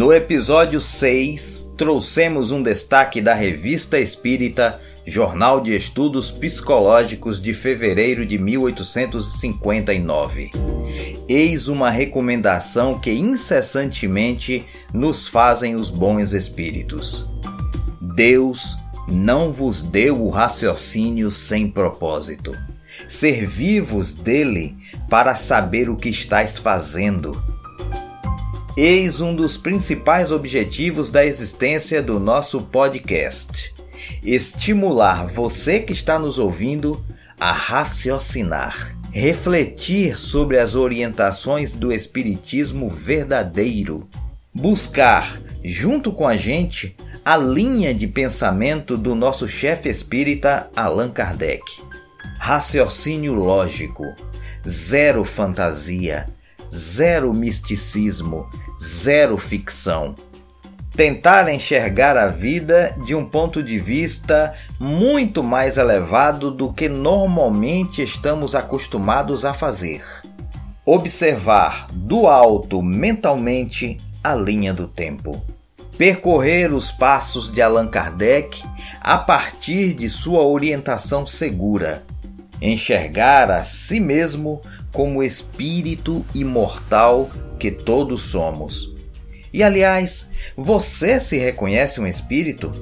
No episódio 6, trouxemos um destaque da Revista Espírita, Jornal de Estudos Psicológicos de fevereiro de 1859. Eis uma recomendação que incessantemente nos fazem os bons espíritos. Deus não vos deu o raciocínio sem propósito. Servi-vos dele para saber o que estáis fazendo. Eis um dos principais objetivos da existência do nosso podcast: estimular você que está nos ouvindo a raciocinar, refletir sobre as orientações do Espiritismo verdadeiro, buscar, junto com a gente, a linha de pensamento do nosso chefe espírita Allan Kardec. Raciocínio lógico, zero fantasia zero misticismo, zero ficção. Tentar enxergar a vida de um ponto de vista muito mais elevado do que normalmente estamos acostumados a fazer. Observar do alto mentalmente a linha do tempo. Percorrer os passos de Allan Kardec a partir de sua orientação segura. Enxergar a si mesmo como espírito imortal que todos somos. E aliás, você se reconhece um espírito?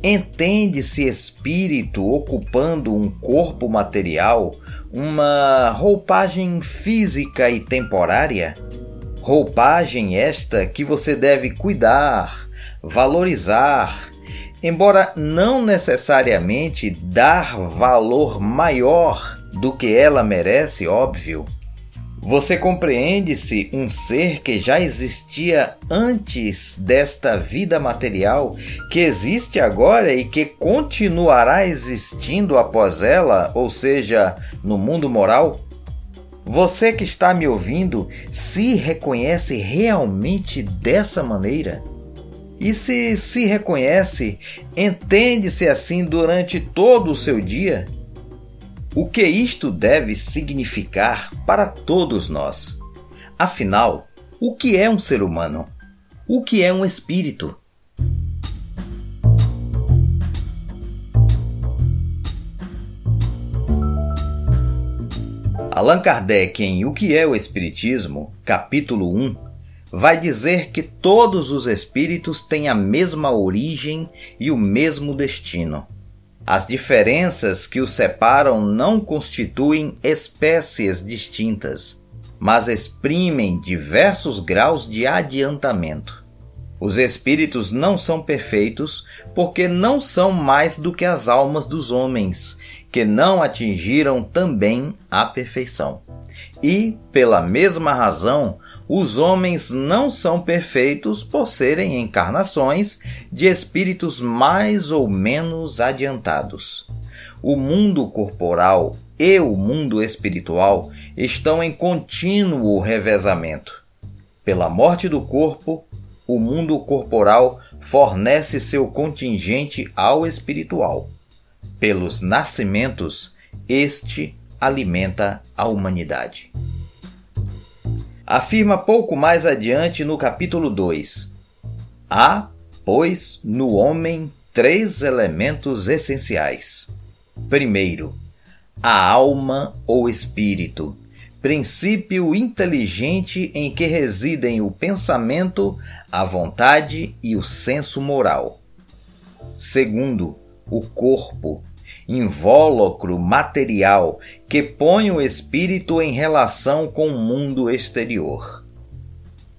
Entende-se espírito ocupando um corpo material, uma roupagem física e temporária? Roupagem esta que você deve cuidar, valorizar, embora não necessariamente dar valor maior do que ela merece, óbvio. Você compreende-se um ser que já existia antes desta vida material, que existe agora e que continuará existindo após ela, ou seja, no mundo moral? Você que está me ouvindo se reconhece realmente dessa maneira? E se se reconhece, entende-se assim durante todo o seu dia? O que isto deve significar para todos nós? Afinal, o que é um ser humano? O que é um espírito? Allan Kardec, em O que é o Espiritismo, capítulo 1, vai dizer que todos os espíritos têm a mesma origem e o mesmo destino. As diferenças que os separam não constituem espécies distintas, mas exprimem diversos graus de adiantamento. Os espíritos não são perfeitos porque não são mais do que as almas dos homens, que não atingiram também a perfeição. E, pela mesma razão, os homens não são perfeitos por serem encarnações de espíritos mais ou menos adiantados. O mundo corporal e o mundo espiritual estão em contínuo revezamento. Pela morte do corpo, o mundo corporal fornece seu contingente ao espiritual. Pelos nascimentos, este alimenta a humanidade afirma pouco mais adiante no capítulo 2: Há, pois, no homem três elementos essenciais. Primeiro, a alma ou espírito, princípio inteligente em que residem o pensamento, a vontade e o senso moral. Segundo, o corpo, invólucro material que põe o espírito em relação com o mundo exterior.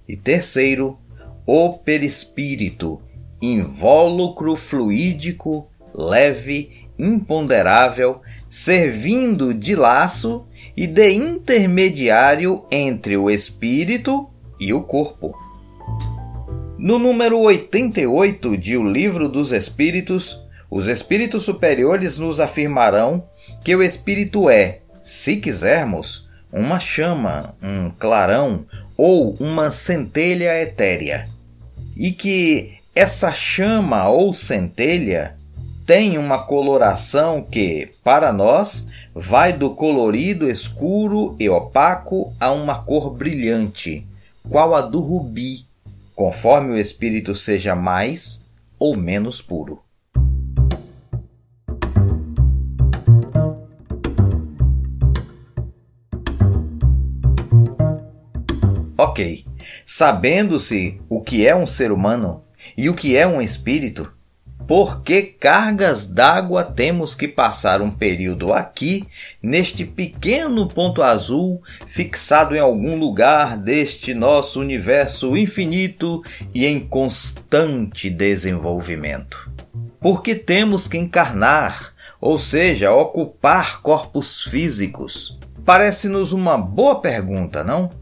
E terceiro, o perispírito, invólucro fluídico, leve, imponderável, servindo de laço e de intermediário entre o espírito e o corpo. No número 88 de O Livro dos Espíritos, os espíritos superiores nos afirmarão que o espírito é, se quisermos, uma chama, um clarão ou uma centelha etérea. E que essa chama ou centelha tem uma coloração que, para nós, vai do colorido escuro e opaco a uma cor brilhante, qual a do rubi, conforme o espírito seja mais ou menos puro. Ok, sabendo-se o que é um ser humano e o que é um espírito, por que cargas d'água temos que passar um período aqui, neste pequeno ponto azul, fixado em algum lugar deste nosso universo infinito e em constante desenvolvimento? Porque temos que encarnar, ou seja, ocupar corpos físicos? Parece-nos uma boa pergunta, não?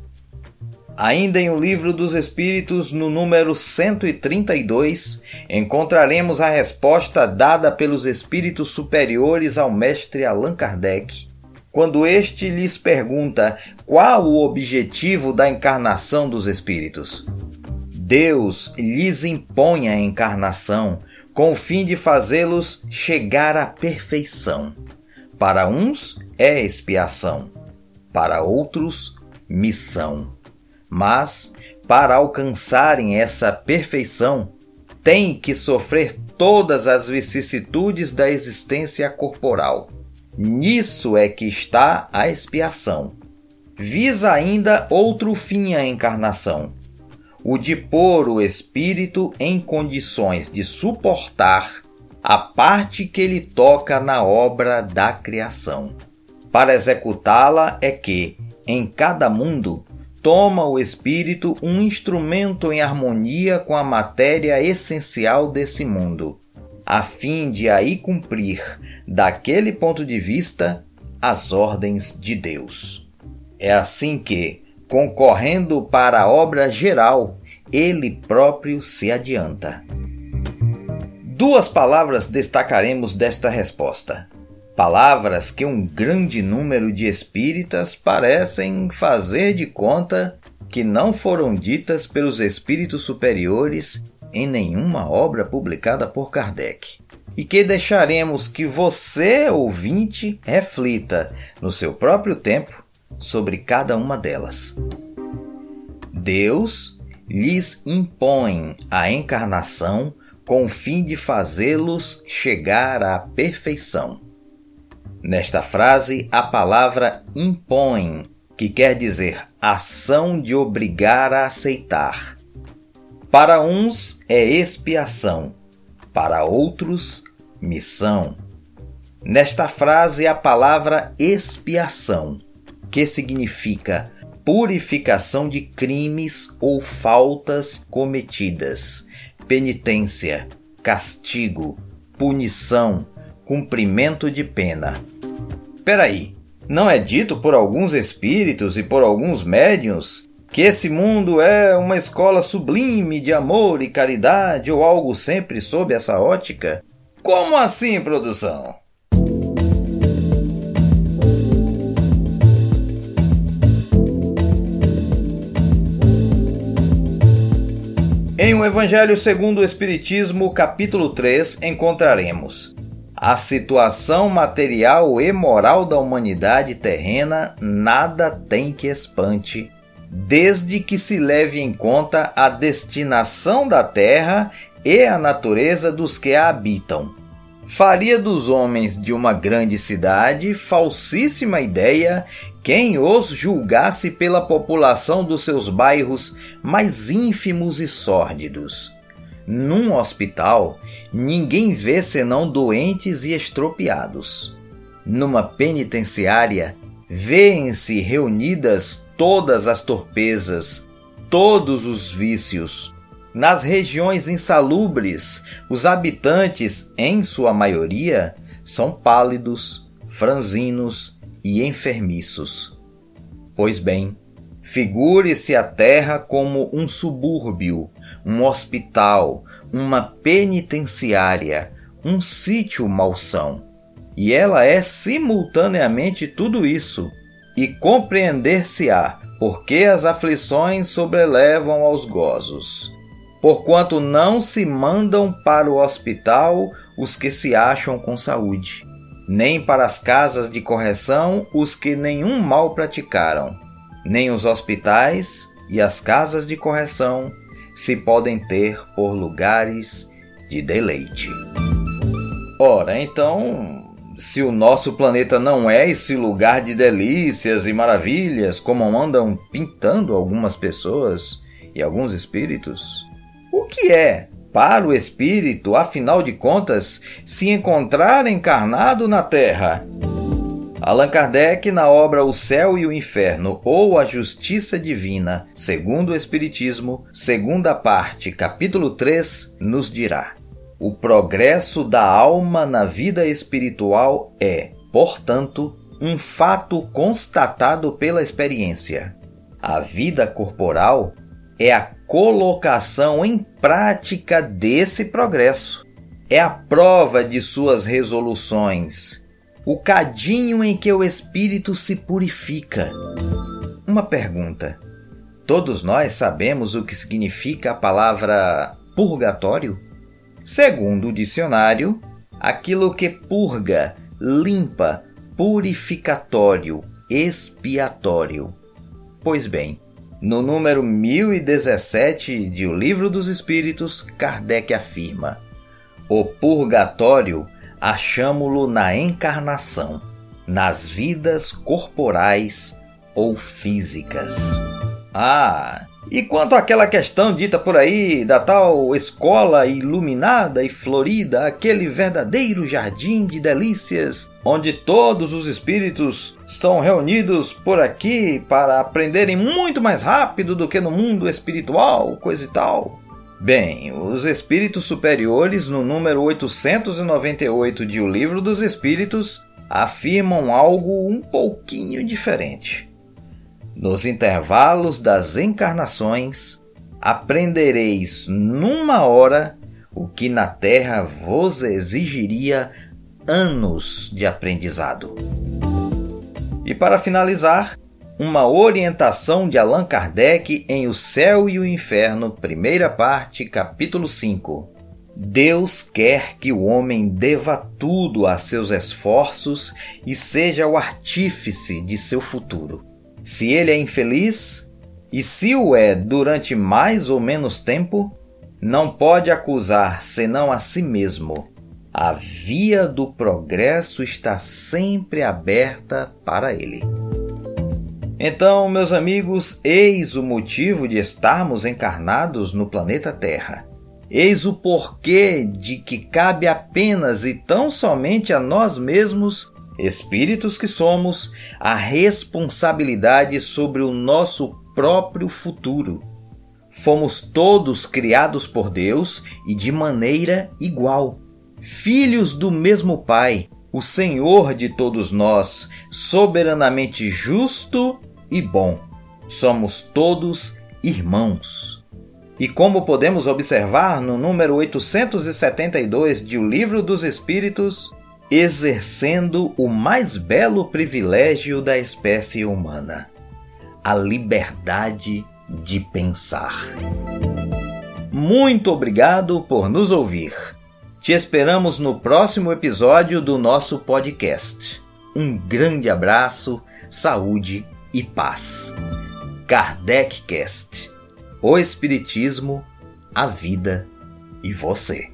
Ainda em O Livro dos Espíritos, no número 132, encontraremos a resposta dada pelos espíritos superiores ao mestre Allan Kardec, quando este lhes pergunta qual o objetivo da encarnação dos espíritos. Deus lhes impõe a encarnação com o fim de fazê-los chegar à perfeição. Para uns é expiação, para outros, missão. Mas, para alcançarem essa perfeição, têm que sofrer todas as vicissitudes da existência corporal. Nisso é que está a expiação. Visa ainda outro fim a encarnação: o de pôr o espírito em condições de suportar a parte que lhe toca na obra da criação. Para executá-la é que, em cada mundo, toma o espírito um instrumento em harmonia com a matéria essencial desse mundo, a fim de aí cumprir, daquele ponto de vista, as ordens de Deus. É assim que, concorrendo para a obra geral, ele próprio se adianta. Duas palavras destacaremos desta resposta. Palavras que um grande número de espíritas parecem fazer de conta que não foram ditas pelos espíritos superiores em nenhuma obra publicada por Kardec. E que deixaremos que você, ouvinte, reflita no seu próprio tempo sobre cada uma delas. Deus lhes impõe a encarnação com o fim de fazê-los chegar à perfeição. Nesta frase, a palavra impõe, que quer dizer ação de obrigar a aceitar. Para uns é expiação, para outros, missão. Nesta frase, a palavra expiação, que significa purificação de crimes ou faltas cometidas, penitência, castigo, punição, cumprimento de pena. Peraí, não é dito por alguns espíritos e por alguns médiuns que esse mundo é uma escola sublime de amor e caridade ou algo sempre sob essa ótica? Como assim, produção? Em o Evangelho segundo o Espiritismo, capítulo 3, encontraremos a situação material e moral da humanidade terrena nada tem que espante, desde que se leve em conta a destinação da terra e a natureza dos que a habitam. Faria dos homens de uma grande cidade falsíssima ideia quem os julgasse pela população dos seus bairros mais ínfimos e sórdidos num hospital, ninguém vê senão doentes e estropiados. Numa penitenciária, vêem-se reunidas todas as torpezas, todos os vícios. Nas regiões insalubres, os habitantes, em sua maioria, são pálidos, franzinos e enfermiços. Pois bem, figure-se a terra como um subúrbio um hospital, uma penitenciária, um sítio malsão. E ela é simultaneamente tudo isso, e compreender-se-á porque as aflições sobrelevam aos gozos. Porquanto não se mandam para o hospital os que se acham com saúde, nem para as casas de correção os que nenhum mal praticaram, nem os hospitais e as casas de correção se podem ter por lugares de deleite. Ora, então, se o nosso planeta não é esse lugar de delícias e maravilhas como andam pintando algumas pessoas e alguns espíritos, o que é para o espírito, afinal de contas, se encontrar encarnado na Terra? Allan Kardec, na obra O Céu e o Inferno ou A Justiça Divina, segundo o Espiritismo, segunda parte, capítulo 3, nos dirá: O progresso da alma na vida espiritual é, portanto, um fato constatado pela experiência. A vida corporal é a colocação em prática desse progresso. É a prova de suas resoluções o cadinho em que o espírito se purifica. Uma pergunta: todos nós sabemos o que significa a palavra purgatório? Segundo o dicionário, aquilo que purga, limpa, purificatório, expiatório. Pois bem, no número 1017 de O Livro dos Espíritos, Kardec afirma: o purgatório achamo-lo na encarnação, nas vidas corporais ou físicas. Ah, e quanto àquela questão dita por aí da tal escola iluminada e florida, aquele verdadeiro jardim de delícias, onde todos os espíritos estão reunidos por aqui para aprenderem muito mais rápido do que no mundo espiritual, coisa e tal. Bem, os espíritos superiores, no número 898 de O Livro dos Espíritos, afirmam algo um pouquinho diferente. Nos intervalos das encarnações, aprendereis numa hora o que na Terra vos exigiria anos de aprendizado. E para finalizar, uma orientação de Allan Kardec em O Céu e o Inferno, primeira parte, capítulo 5. Deus quer que o homem deva tudo a seus esforços e seja o artífice de seu futuro. Se ele é infeliz, e se o é durante mais ou menos tempo, não pode acusar senão a si mesmo. A via do progresso está sempre aberta para ele. Então, meus amigos, eis o motivo de estarmos encarnados no planeta Terra. Eis o porquê de que cabe apenas e tão somente a nós mesmos, espíritos que somos, a responsabilidade sobre o nosso próprio futuro. Fomos todos criados por Deus e de maneira igual, filhos do mesmo Pai, o Senhor de todos nós, soberanamente justo e bom. Somos todos irmãos. E como podemos observar no número 872 de O Livro dos Espíritos, exercendo o mais belo privilégio da espécie humana, a liberdade de pensar. Muito obrigado por nos ouvir. Te esperamos no próximo episódio do nosso podcast. Um grande abraço, saúde e paz. Kardec Cast. O Espiritismo, a vida e você.